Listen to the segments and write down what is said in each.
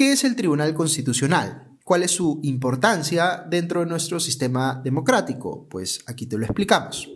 ¿Qué es el Tribunal Constitucional? ¿Cuál es su importancia dentro de nuestro sistema democrático? Pues aquí te lo explicamos.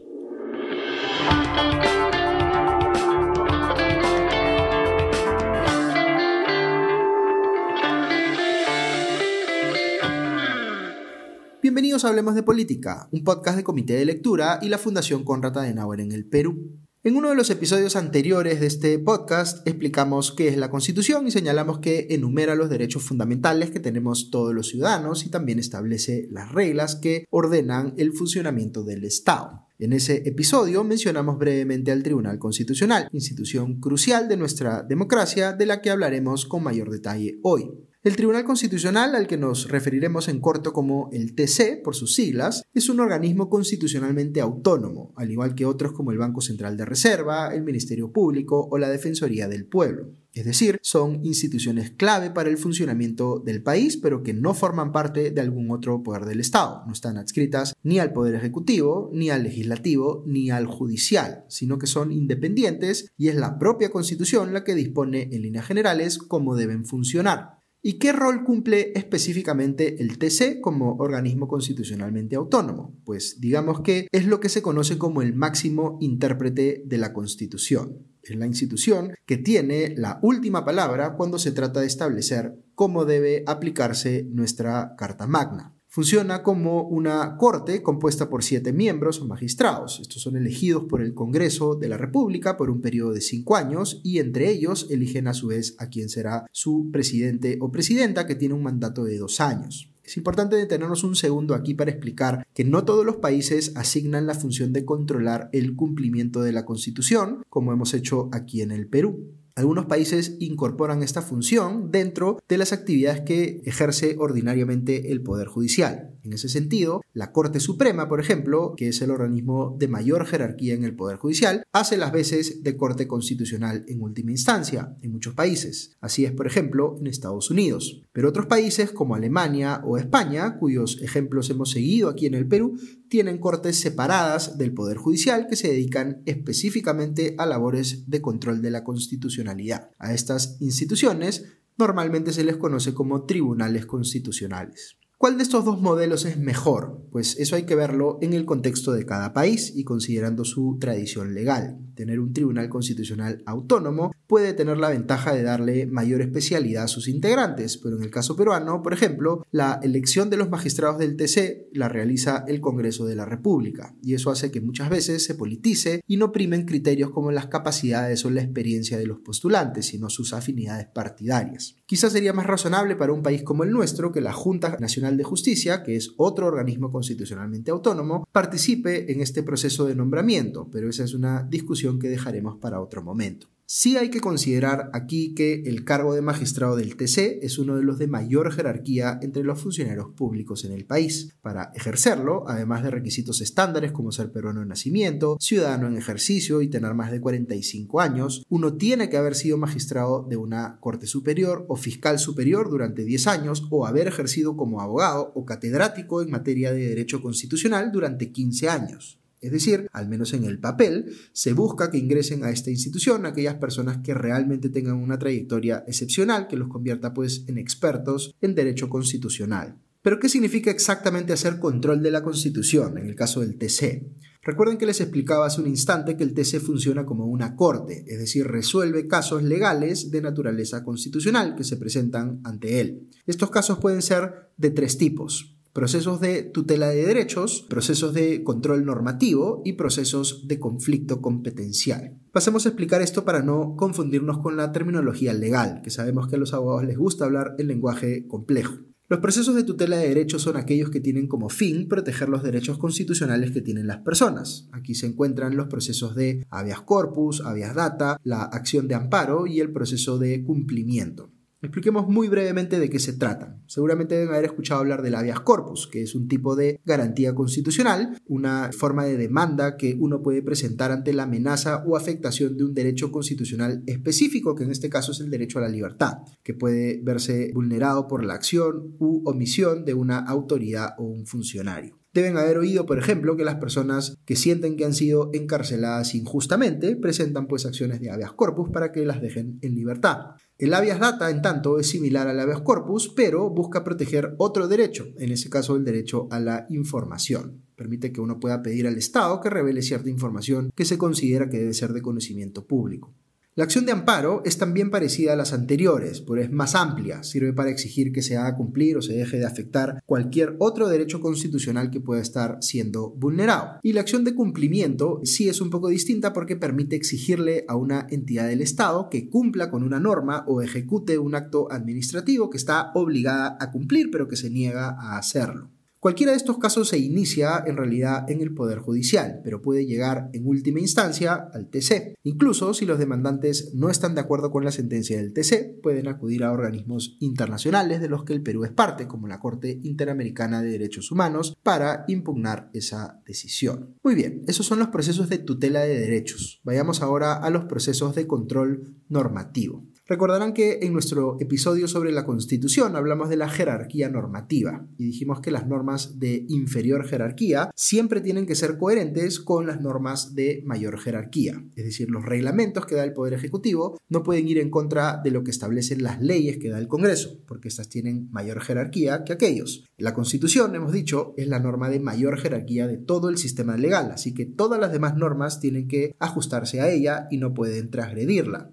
Bienvenidos a Hablemos de Política, un podcast de Comité de Lectura y la Fundación Conrad Adenauer en el Perú. En uno de los episodios anteriores de este podcast explicamos qué es la Constitución y señalamos que enumera los derechos fundamentales que tenemos todos los ciudadanos y también establece las reglas que ordenan el funcionamiento del Estado. En ese episodio mencionamos brevemente al Tribunal Constitucional, institución crucial de nuestra democracia de la que hablaremos con mayor detalle hoy. El Tribunal Constitucional, al que nos referiremos en corto como el TC por sus siglas, es un organismo constitucionalmente autónomo, al igual que otros como el Banco Central de Reserva, el Ministerio Público o la Defensoría del Pueblo. Es decir, son instituciones clave para el funcionamiento del país, pero que no forman parte de algún otro poder del Estado. No están adscritas ni al Poder Ejecutivo, ni al Legislativo, ni al Judicial, sino que son independientes y es la propia Constitución la que dispone en líneas generales cómo deben funcionar. ¿Y qué rol cumple específicamente el TC como organismo constitucionalmente autónomo? Pues digamos que es lo que se conoce como el máximo intérprete de la Constitución. Es la institución que tiene la última palabra cuando se trata de establecer cómo debe aplicarse nuestra Carta Magna. Funciona como una corte compuesta por siete miembros o magistrados. Estos son elegidos por el Congreso de la República por un periodo de cinco años y entre ellos eligen a su vez a quien será su presidente o presidenta que tiene un mandato de dos años. Es importante detenernos un segundo aquí para explicar que no todos los países asignan la función de controlar el cumplimiento de la Constitución, como hemos hecho aquí en el Perú. Algunos países incorporan esta función dentro de las actividades que ejerce ordinariamente el Poder Judicial. En ese sentido, la Corte Suprema, por ejemplo, que es el organismo de mayor jerarquía en el Poder Judicial, hace las veces de Corte Constitucional en última instancia en muchos países. Así es, por ejemplo, en Estados Unidos. Pero otros países como Alemania o España, cuyos ejemplos hemos seguido aquí en el Perú, tienen cortes separadas del Poder Judicial que se dedican específicamente a labores de control de la constitucionalidad. A estas instituciones normalmente se les conoce como tribunales constitucionales. ¿Cuál de estos dos modelos es mejor? Pues eso hay que verlo en el contexto de cada país y considerando su tradición legal. Tener un tribunal constitucional autónomo puede tener la ventaja de darle mayor especialidad a sus integrantes, pero en el caso peruano, por ejemplo, la elección de los magistrados del TC la realiza el Congreso de la República, y eso hace que muchas veces se politice y no primen criterios como las capacidades o la experiencia de los postulantes, sino sus afinidades partidarias. Quizás sería más razonable para un país como el nuestro que la Junta Nacional de Justicia, que es otro organismo constitucionalmente autónomo, participe en este proceso de nombramiento, pero esa es una discusión que dejaremos para otro momento. Sí hay que considerar aquí que el cargo de magistrado del TC es uno de los de mayor jerarquía entre los funcionarios públicos en el país. Para ejercerlo, además de requisitos estándares como ser peruano de nacimiento, ciudadano en ejercicio y tener más de 45 años, uno tiene que haber sido magistrado de una corte superior o fiscal superior durante 10 años o haber ejercido como abogado o catedrático en materia de derecho constitucional durante 15 años. Es decir, al menos en el papel, se busca que ingresen a esta institución aquellas personas que realmente tengan una trayectoria excepcional que los convierta pues en expertos en derecho constitucional. Pero ¿qué significa exactamente hacer control de la Constitución en el caso del TC? Recuerden que les explicaba hace un instante que el TC funciona como una corte, es decir, resuelve casos legales de naturaleza constitucional que se presentan ante él. Estos casos pueden ser de tres tipos procesos de tutela de derechos, procesos de control normativo y procesos de conflicto competencial. Pasemos a explicar esto para no confundirnos con la terminología legal, que sabemos que a los abogados les gusta hablar el lenguaje complejo. Los procesos de tutela de derechos son aquellos que tienen como fin proteger los derechos constitucionales que tienen las personas. Aquí se encuentran los procesos de habeas corpus, habeas data, la acción de amparo y el proceso de cumplimiento. Expliquemos muy brevemente de qué se tratan. Seguramente deben haber escuchado hablar del habeas corpus, que es un tipo de garantía constitucional, una forma de demanda que uno puede presentar ante la amenaza o afectación de un derecho constitucional específico, que en este caso es el derecho a la libertad, que puede verse vulnerado por la acción u omisión de una autoridad o un funcionario. Deben haber oído, por ejemplo, que las personas que sienten que han sido encarceladas injustamente presentan pues acciones de habeas corpus para que las dejen en libertad. El habeas data, en tanto, es similar al habeas corpus, pero busca proteger otro derecho, en ese caso el derecho a la información. Permite que uno pueda pedir al Estado que revele cierta información que se considera que debe ser de conocimiento público. La acción de amparo es también parecida a las anteriores, pero es más amplia, sirve para exigir que se haga cumplir o se deje de afectar cualquier otro derecho constitucional que pueda estar siendo vulnerado. Y la acción de cumplimiento sí es un poco distinta porque permite exigirle a una entidad del Estado que cumpla con una norma o ejecute un acto administrativo que está obligada a cumplir pero que se niega a hacerlo. Cualquiera de estos casos se inicia en realidad en el Poder Judicial, pero puede llegar en última instancia al TC. Incluso si los demandantes no están de acuerdo con la sentencia del TC, pueden acudir a organismos internacionales de los que el Perú es parte, como la Corte Interamericana de Derechos Humanos, para impugnar esa decisión. Muy bien, esos son los procesos de tutela de derechos. Vayamos ahora a los procesos de control normativo. Recordarán que en nuestro episodio sobre la Constitución hablamos de la jerarquía normativa y dijimos que las normas de inferior jerarquía siempre tienen que ser coherentes con las normas de mayor jerarquía. Es decir, los reglamentos que da el Poder Ejecutivo no pueden ir en contra de lo que establecen las leyes que da el Congreso, porque estas tienen mayor jerarquía que aquellos. La Constitución, hemos dicho, es la norma de mayor jerarquía de todo el sistema legal, así que todas las demás normas tienen que ajustarse a ella y no pueden transgredirla.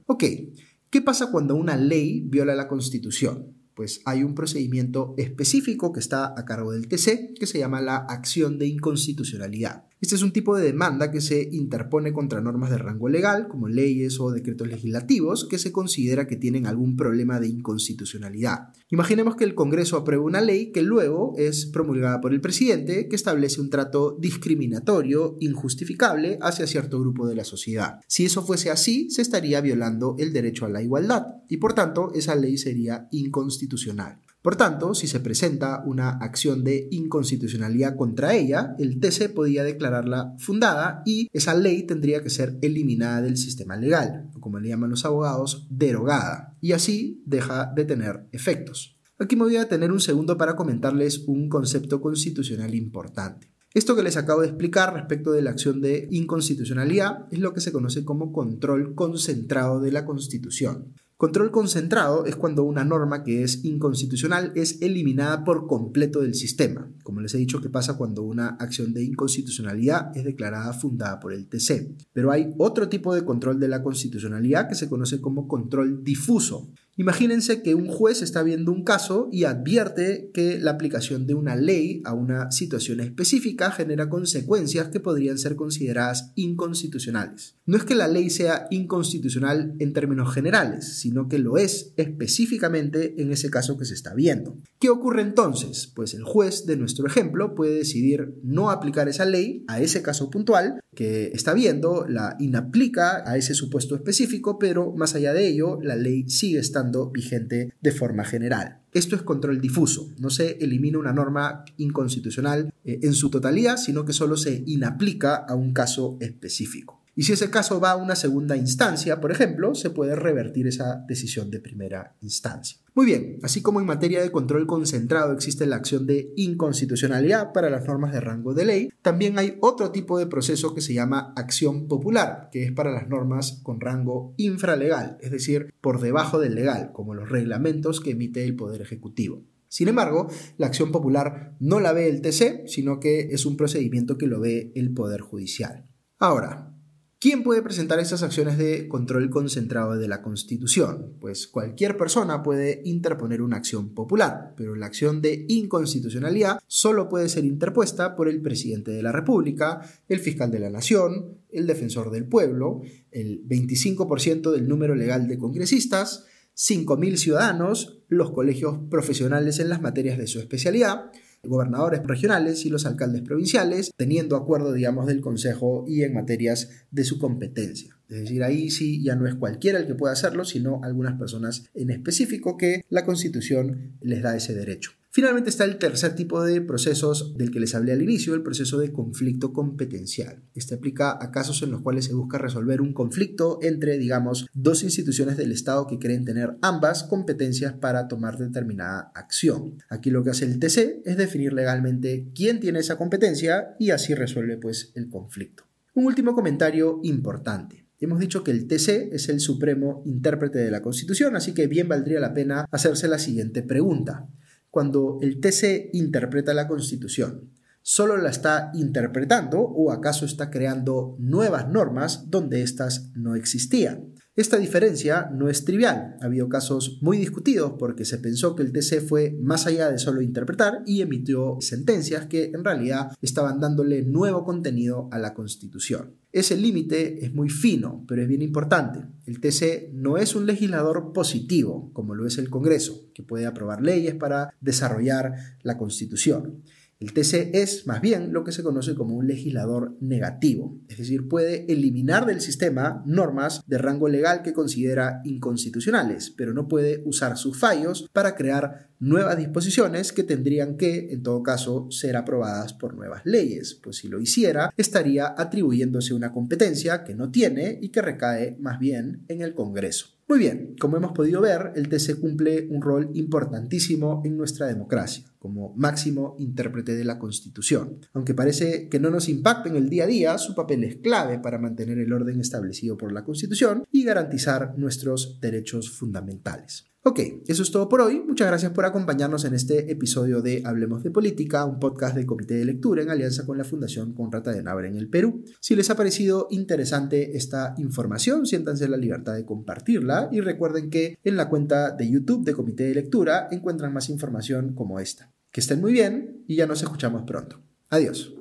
¿Qué pasa cuando una ley viola la Constitución? Pues hay un procedimiento específico que está a cargo del TC que se llama la acción de inconstitucionalidad. Este es un tipo de demanda que se interpone contra normas de rango legal, como leyes o decretos legislativos, que se considera que tienen algún problema de inconstitucionalidad. Imaginemos que el Congreso aprueba una ley que luego es promulgada por el presidente, que establece un trato discriminatorio, injustificable, hacia cierto grupo de la sociedad. Si eso fuese así, se estaría violando el derecho a la igualdad, y por tanto esa ley sería inconstitucional. Por tanto, si se presenta una acción de inconstitucionalidad contra ella, el TC podía declararla fundada y esa ley tendría que ser eliminada del sistema legal, o como le llaman los abogados, derogada, y así deja de tener efectos. Aquí me voy a tener un segundo para comentarles un concepto constitucional importante. Esto que les acabo de explicar respecto de la acción de inconstitucionalidad es lo que se conoce como control concentrado de la Constitución. Control concentrado es cuando una norma que es inconstitucional es eliminada por completo del sistema, como les he dicho que pasa cuando una acción de inconstitucionalidad es declarada fundada por el TC. Pero hay otro tipo de control de la constitucionalidad que se conoce como control difuso. Imagínense que un juez está viendo un caso y advierte que la aplicación de una ley a una situación específica genera consecuencias que podrían ser consideradas inconstitucionales. No es que la ley sea inconstitucional en términos generales, sino que lo es específicamente en ese caso que se está viendo. ¿Qué ocurre entonces? Pues el juez de nuestro ejemplo puede decidir no aplicar esa ley a ese caso puntual que está viendo, la inaplica a ese supuesto específico, pero más allá de ello, la ley sigue estando vigente de forma general. Esto es control difuso, no se elimina una norma inconstitucional eh, en su totalidad, sino que solo se inaplica a un caso específico. Y si ese caso va a una segunda instancia, por ejemplo, se puede revertir esa decisión de primera instancia. Muy bien, así como en materia de control concentrado existe la acción de inconstitucionalidad para las normas de rango de ley, también hay otro tipo de proceso que se llama acción popular, que es para las normas con rango infralegal, es decir, por debajo del legal, como los reglamentos que emite el Poder Ejecutivo. Sin embargo, la acción popular no la ve el TC, sino que es un procedimiento que lo ve el Poder Judicial. Ahora, ¿Quién puede presentar esas acciones de control concentrado de la Constitución? Pues cualquier persona puede interponer una acción popular, pero la acción de inconstitucionalidad solo puede ser interpuesta por el presidente de la República, el fiscal de la Nación, el defensor del pueblo, el 25% del número legal de congresistas, 5.000 ciudadanos, los colegios profesionales en las materias de su especialidad, gobernadores regionales y los alcaldes provinciales, teniendo acuerdo, digamos, del Consejo y en materias de su competencia. Es decir, ahí sí ya no es cualquiera el que pueda hacerlo, sino algunas personas en específico que la Constitución les da ese derecho. Finalmente está el tercer tipo de procesos del que les hablé al inicio, el proceso de conflicto competencial. Este aplica a casos en los cuales se busca resolver un conflicto entre, digamos, dos instituciones del Estado que creen tener ambas competencias para tomar determinada acción. Aquí lo que hace el TC es definir legalmente quién tiene esa competencia y así resuelve pues el conflicto. Un último comentario importante. Hemos dicho que el TC es el supremo intérprete de la Constitución, así que bien valdría la pena hacerse la siguiente pregunta cuando el TC interpreta la Constitución? ¿Solo la está interpretando o acaso está creando nuevas normas donde éstas no existían? Esta diferencia no es trivial. Ha habido casos muy discutidos porque se pensó que el TC fue más allá de solo interpretar y emitió sentencias que en realidad estaban dándole nuevo contenido a la Constitución. Ese límite es muy fino, pero es bien importante. El TC no es un legislador positivo, como lo es el Congreso, que puede aprobar leyes para desarrollar la Constitución. El TC es más bien lo que se conoce como un legislador negativo, es decir, puede eliminar del sistema normas de rango legal que considera inconstitucionales, pero no puede usar sus fallos para crear nuevas disposiciones que tendrían que, en todo caso, ser aprobadas por nuevas leyes, pues si lo hiciera, estaría atribuyéndose una competencia que no tiene y que recae más bien en el Congreso. Muy bien, como hemos podido ver, el TC cumple un rol importantísimo en nuestra democracia, como máximo intérprete de la Constitución. Aunque parece que no nos impacta en el día a día, su papel es clave para mantener el orden establecido por la Constitución y garantizar nuestros derechos fundamentales. Ok, eso es todo por hoy. Muchas gracias por acompañarnos en este episodio de Hablemos de Política, un podcast del Comité de Lectura en alianza con la Fundación Conrata de Navarra en el Perú. Si les ha parecido interesante esta información, siéntanse la libertad de compartirla y recuerden que en la cuenta de YouTube de Comité de Lectura encuentran más información como esta. Que estén muy bien y ya nos escuchamos pronto. Adiós.